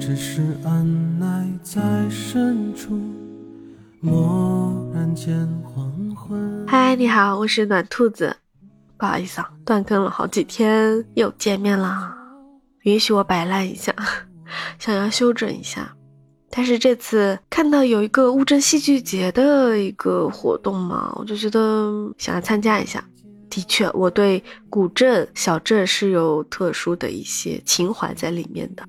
只是按耐在深处，蓦然间黄昏。嗨，你好，我是暖兔子。不好意思啊，断更了好几天，又见面啦。允许我摆烂一下，想要休整一下。但是这次看到有一个乌镇戏剧节的一个活动嘛，我就觉得想要参加一下。的确，我对古镇小镇是有特殊的一些情怀在里面的。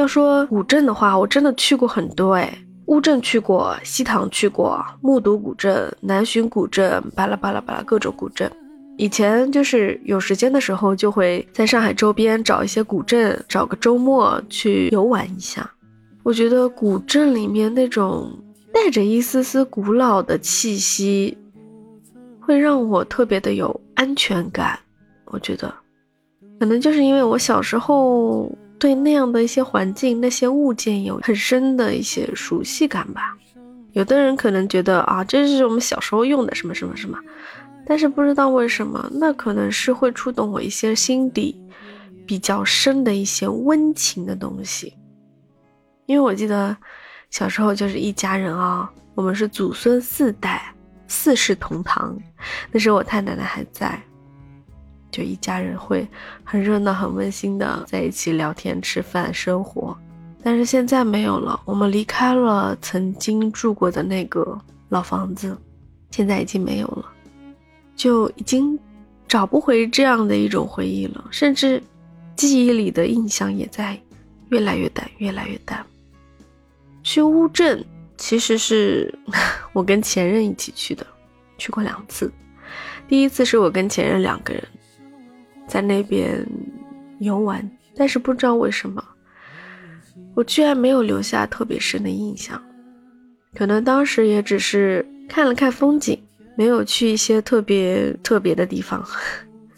要说古镇的话，我真的去过很多哎，乌镇去过，西塘去过，木渎古镇、南浔古镇，巴拉巴拉巴拉各种古镇。以前就是有时间的时候，就会在上海周边找一些古镇，找个周末去游玩一下。我觉得古镇里面那种带着一丝丝古老的气息，会让我特别的有安全感。我觉得，可能就是因为我小时候对那样的一些环境、那些物件有很深的一些熟悉感吧。有的人可能觉得啊，这是我们小时候用的什么什么什么。但是不知道为什么，那可能是会触动我一些心底比较深的一些温情的东西。因为我记得小时候就是一家人啊，我们是祖孙四代，四世同堂。那时候我太奶奶还在，就一家人会很热闹、很温馨的在一起聊天、吃饭、生活。但是现在没有了，我们离开了曾经住过的那个老房子，现在已经没有了。就已经找不回这样的一种回忆了，甚至记忆里的印象也在越来越淡，越来越淡。去乌镇其实是 我跟前任一起去的，去过两次。第一次是我跟前任两个人在那边游玩，但是不知道为什么，我居然没有留下特别深的印象，可能当时也只是看了看风景。没有去一些特别特别的地方。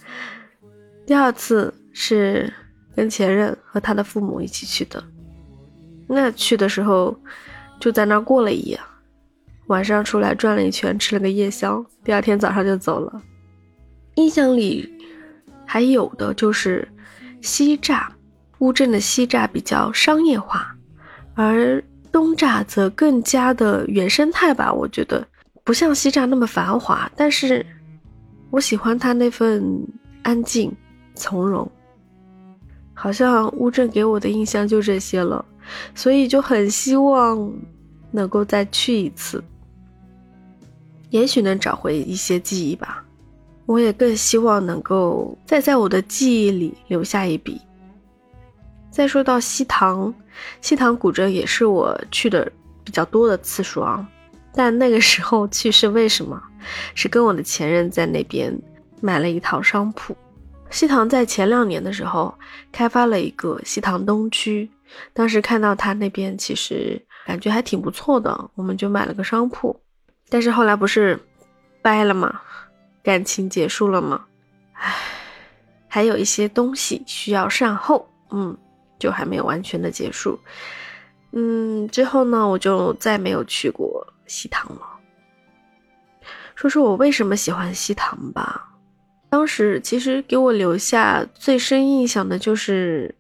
第二次是跟前任和他的父母一起去的，那去的时候就在那儿过了一夜，晚上出来转了一圈，吃了个夜宵，第二天早上就走了。印象里还有的就是西栅，乌镇的西栅比较商业化，而东栅则更加的原生态吧，我觉得。不像西栅那么繁华，但是我喜欢它那份安静从容。好像乌镇给我的印象就这些了，所以就很希望能够再去一次，也许能找回一些记忆吧。我也更希望能够再在我的记忆里留下一笔。再说到西塘，西塘古镇也是我去的比较多的次数啊。但那个时候去是为什么？是跟我的前任在那边买了一套商铺。西塘在前两年的时候开发了一个西塘东区，当时看到他那边其实感觉还挺不错的，我们就买了个商铺。但是后来不是掰了吗？感情结束了吗？唉，还有一些东西需要善后，嗯，就还没有完全的结束。嗯，之后呢，我就再没有去过。西塘了，说说我为什么喜欢西塘吧。当时其实给我留下最深印象的就是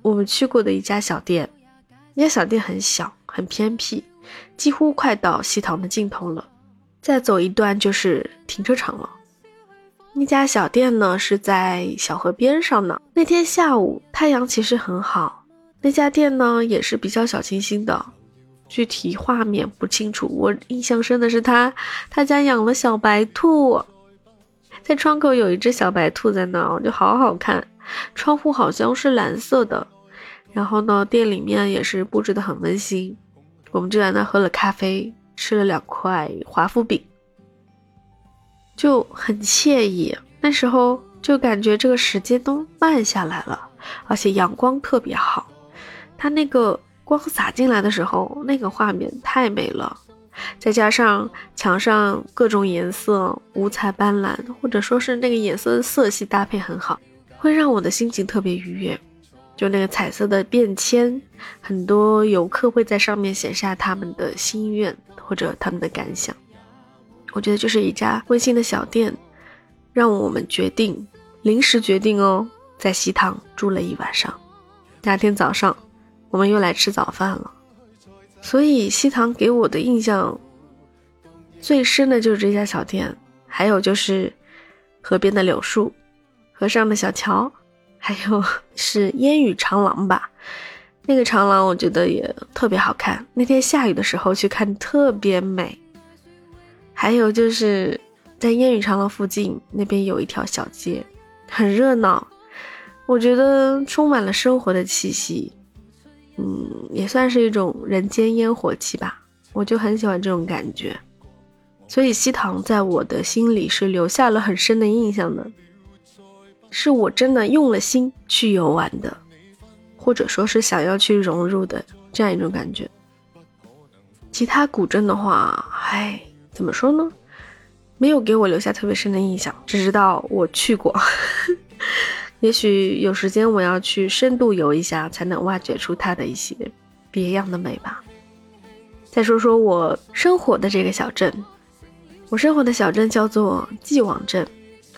我们去过的一家小店，那家小店很小很偏僻，几乎快到西塘的尽头了，再走一段就是停车场了。那家小店呢是在小河边上呢。那天下午太阳其实很好，那家店呢也是比较小清新的。具体画面不清楚，我印象深的是他，他家养了小白兔，在窗口有一只小白兔在那，就好好看。窗户好像是蓝色的，然后呢，店里面也是布置的很温馨。我们就在那喝了咖啡，吃了两块华夫饼，就很惬意。那时候就感觉这个时间都慢下来了，而且阳光特别好，它那个。光洒进来的时候，那个画面太美了，再加上墙上各种颜色五彩斑斓，或者说是那个颜色的色系搭配很好，会让我的心情特别愉悦。就那个彩色的便签，很多游客会在上面写下他们的心愿或者他们的感想。我觉得就是一家温馨的小店，让我们决定临时决定哦，在西塘住了一晚上。第二天早上。我们又来吃早饭了。所以西塘给我的印象最深的就是这家小店，还有就是河边的柳树，河上的小桥，还有 是烟雨长廊吧。那个长廊我觉得也特别好看，那天下雨的时候去看特别美。还有就是在烟雨长廊附近那边有一条小街，很热闹，我觉得充满了生活的气息。嗯，也算是一种人间烟火气吧，我就很喜欢这种感觉。所以西塘在我的心里是留下了很深的印象的，是我真的用了心去游玩的。或者说是想要去融入的这样一种感觉。其他古镇的话，唉，怎么说呢？没有给我留下特别深的印象，只知道我去过。也许有时间我要去深度游一下，才能挖掘出它的一些别样的美吧。再说说我生活的这个小镇，我生活的小镇叫做继往镇，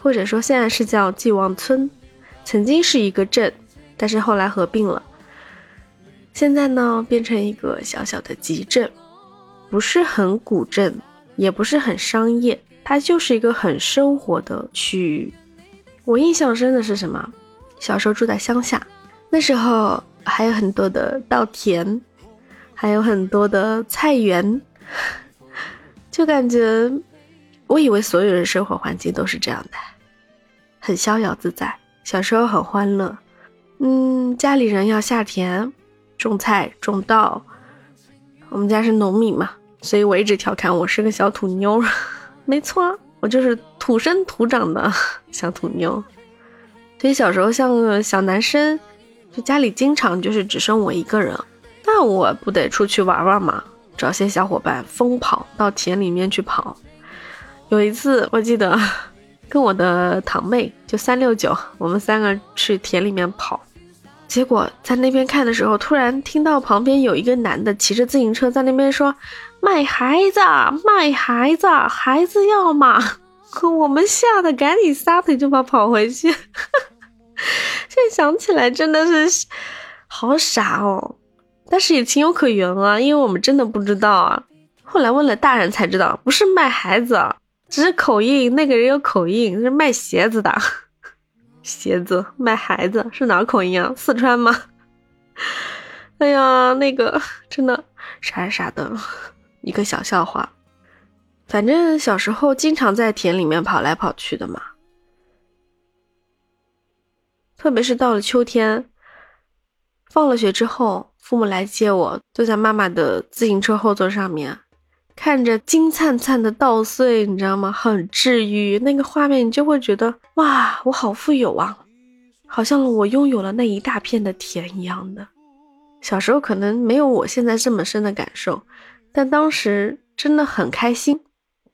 或者说现在是叫继往村，曾经是一个镇。但是后来合并了，现在呢变成一个小小的集镇，不是很古镇，也不是很商业，它就是一个很生活的区域。我印象深的是什么？小时候住在乡下，那时候还有很多的稻田，还有很多的菜园，就感觉我以为所有人生活环境都是这样的，很逍遥自在，小时候很欢乐。嗯，家里人要下田种菜种稻，我们家是农民嘛，所以我一直调侃我是个小土妞。没错，我就是土生土长的 小土妞。所以小时候像个小男生，就家里经常就是只剩我一个人，那我不得出去玩玩嘛，找些小伙伴疯跑到田里面去跑。有一次我记得 跟我的堂妹就三六九，我们三个去田里面跑。结果在那边看的时候，突然听到旁边有一个男的骑着自行车在那边说：“卖孩子，卖孩子，孩子要吗？” 我们吓得赶紧撒腿就跑跑回去。现在想起来真的是好傻哦，但是也情有可原啊，因为我们真的不知道啊。后来问了大人才知道，不是卖孩子，只是口音，那个人有口音，是卖鞋子的。鞋子卖孩子是哪口音啊？四川吗？哎呀，那个真的傻傻的，一个小笑话。反正小时候经常在田里面跑来跑去的嘛，特别是到了秋天，放了学之后，父母来接我，坐在妈妈的自行车后座上面。看着金灿灿的稻穗，你知道吗？很治愈，那个画面你就会觉得哇，我好富有啊，好像我拥有了那一大片的田一样的。小时候可能没有我现在这么深的感受，但当时真的很开心，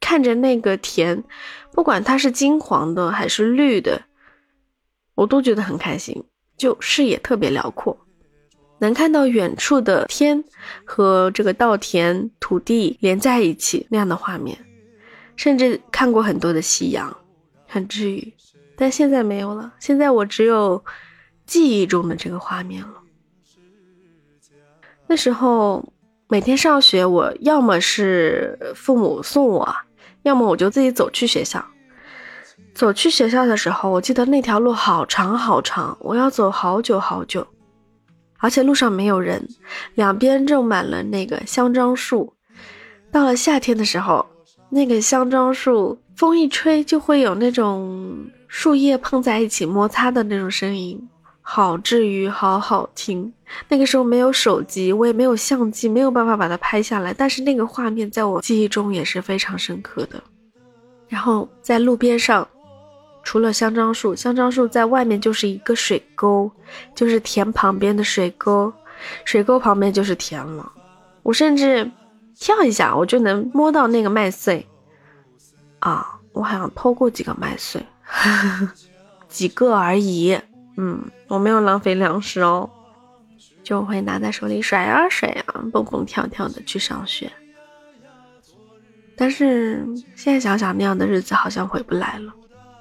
看着那个田，不管它是金黄的还是绿的，我都觉得很开心，就视野特别辽阔。能看到远处的天和这个稻田土地连在一起那样的画面，甚至看过很多的夕阳，很治愈。但现在没有了，现在我只有记忆中的这个画面了。那时候每天上学，我要么是父母送我，要么我就自己走去学校。走去学校的时候，我记得那条路好长好长，我要走好久好久。而且路上没有人，两边种满了那个香樟树。到了夏天的时候，那个香樟树风一吹就会有那种树叶碰在一起摩擦的那种声音，好治愈，好好听。那个时候没有手机，我也没有相机，没有办法把它拍下来，但是那个画面在我记忆中也是非常深刻的。然后在路边上。除了香樟树，香樟树在外面就是一个水沟，就是田旁边的水沟，水沟旁边就是田了。我甚至跳一下，我就能摸到那个麦穗。啊，我好像偷过几个麦穗，几个而已。嗯，我没有浪费粮食哦，就会拿在手里甩啊甩啊，蹦蹦跳跳的去上学。但是现在想想，那样的日子好像回不来了。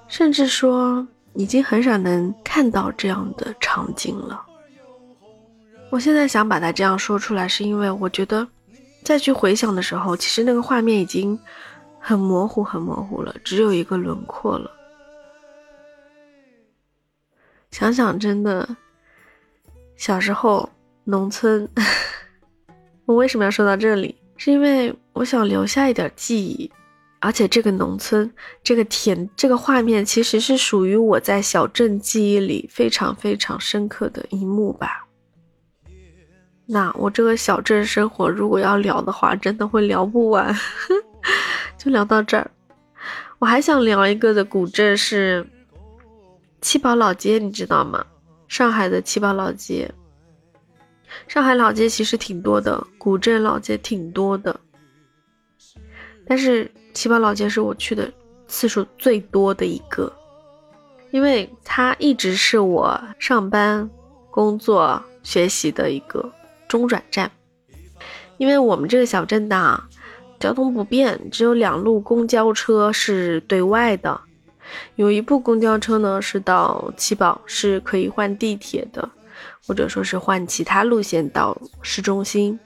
甚至说，已经很少能看到这样的场景了。我现在想把它这样说出来，是因为我觉得再去回想的时候，其实那个画面已经很模糊、很模糊了，只有一个轮廓了。想想真的，小时候农村，我为什么要说到这里？是因为我想留下一点记忆。而且这个农村，这个田，这个画面其实是属于我在小镇记忆里非常非常深刻的一幕吧。那我这个小镇生活，如果要聊的话，真的会聊不完，就聊到这儿。我还想聊一个的古镇是七宝老街，你知道吗？上海的七宝老街，上海老街其实挺多的，古镇老街挺多的，但是。七宝老街是我去的次数最多的一个，因为它一直是我上班、工作、学习的一个中转站。因为我们这个小镇呐交通不便，只有两路公交车是对外的，有一部公交车呢是到七宝是可以换地铁的，或者说是换其他路线到市中心，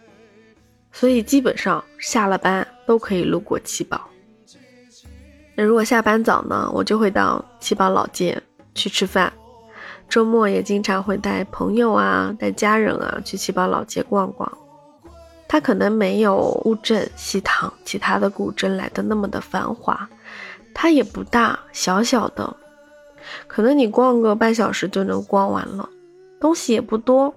所以基本上下了班都可以路过七宝。如果下班早呢，我就会到七宝老街去吃饭。周末也经常会带朋友啊、带家人啊去七宝老街逛逛。它可能没有乌镇、西塘其他的古镇来的那么的繁华，它也不大，小小的，可能你逛个半小时就能逛完了。东西也不多，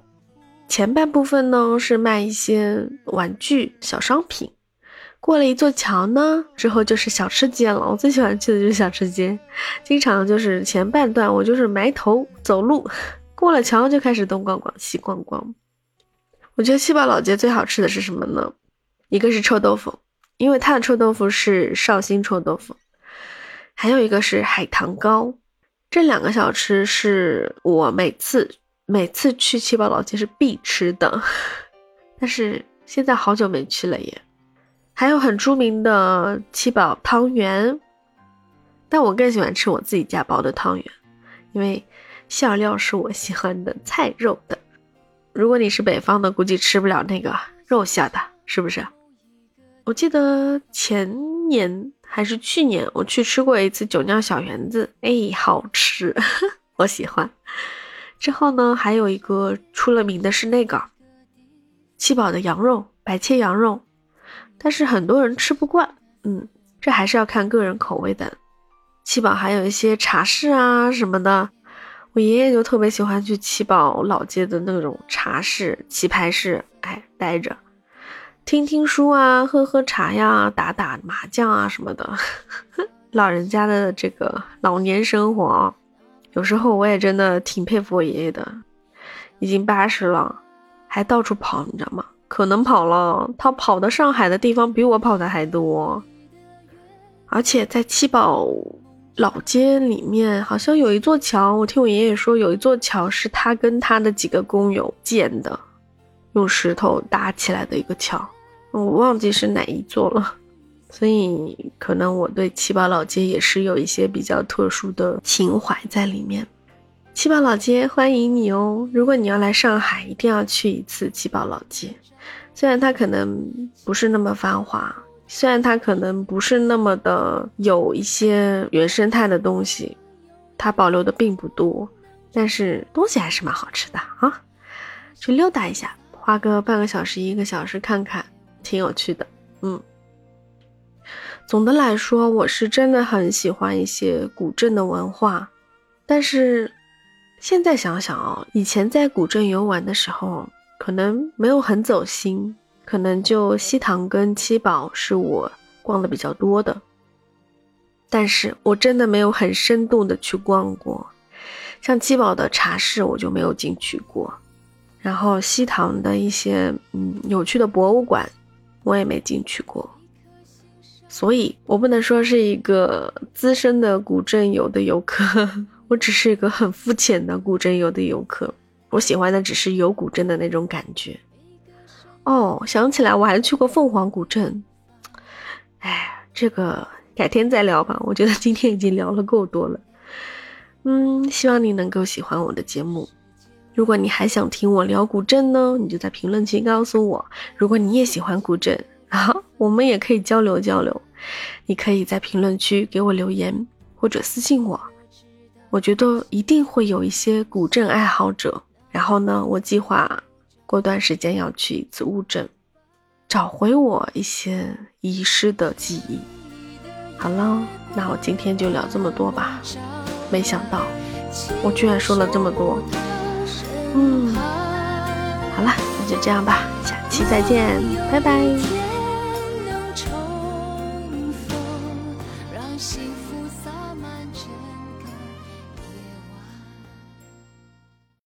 前半部分呢是卖一些玩具、小商品。过了一座桥呢，之后就是小吃街了。我最喜欢去的就是小吃街，经常就是前半段我就是埋头走路，过了桥就开始东逛逛西逛逛。我觉得七宝老街最好吃的是什么呢？一个是臭豆腐，因为它的臭豆腐是绍兴臭豆腐，还有一个是海棠糕。这两个小吃是我每次每次去七宝老街是必吃的，但是现在好久没去了耶。还有很出名的七宝汤圆，但我更喜欢吃我自己家包的汤圆，因为馅料是我喜欢的菜肉的。如果你是北方的，估计吃不了那个肉馅的，是不是？我记得前年还是去年，我去吃过一次酒酿小圆子，哎，好吃，我喜欢。之后呢，还有一个出了名的是那个七宝的羊肉，白切羊肉。但是很多人吃不惯，嗯，这还是要看个人口味的。七宝还有一些茶室啊什么的，我爷爷就特别喜欢去七宝老街的那种茶室、棋牌室，哎，待着，听听书啊，喝喝茶呀，打打麻将啊什么的。老人家的这个老年生活，有时候我也真的挺佩服我爷爷的，已经八十了，还到处跑，你知道吗？可能跑了，他跑的上海的地方比我跑的还多，而且在七宝老街里面，好像有一座桥，我听我爷爷说，有一座桥是他跟他的几个工友建的，用石头搭起来的一个桥，我忘记是哪一座了，所以可能我对七宝老街也是有一些比较特殊的情怀在里面。七宝老街欢迎你哦！如果你要来上海，一定要去一次七宝老街。虽然它可能不是那么繁华，虽然它可能不是那么的有一些原生态的东西，它保留的并不多，但是东西还是蛮好吃的啊！去溜达一下，花个半个小时、一个小时看看，挺有趣的。嗯，总的来说，我是真的很喜欢一些古镇的文化，但是。现在想想哦，以前在古镇游玩的时候，可能没有很走心，可能就西塘跟七宝是我逛的比较多的。但是我真的没有很深度的去逛过，像七宝的茶室我就没有进去过，然后西塘的一些嗯有趣的博物馆我也没进去过，所以我不能说是一个资深的古镇游的游客。我只是一个很肤浅的古镇游的游客，我喜欢的只是游古镇的那种感觉。哦，想起来我还去过凤凰古镇，哎，这个改天再聊吧。我觉得今天已经聊了够多了。嗯，希望你能够喜欢我的节目。如果你还想听我聊古镇呢，你就在评论区告诉我。如果你也喜欢古镇啊，我们也可以交流交流。你可以在评论区给我留言或者私信我。我觉得一定会有一些古镇爱好者。然后呢，我计划过段时间要去一次乌镇，找回我一些遗失的记忆。好了，那我今天就聊这么多吧。没想到我居然说了这么多。嗯，好了，那就这样吧，下期再见，拜拜。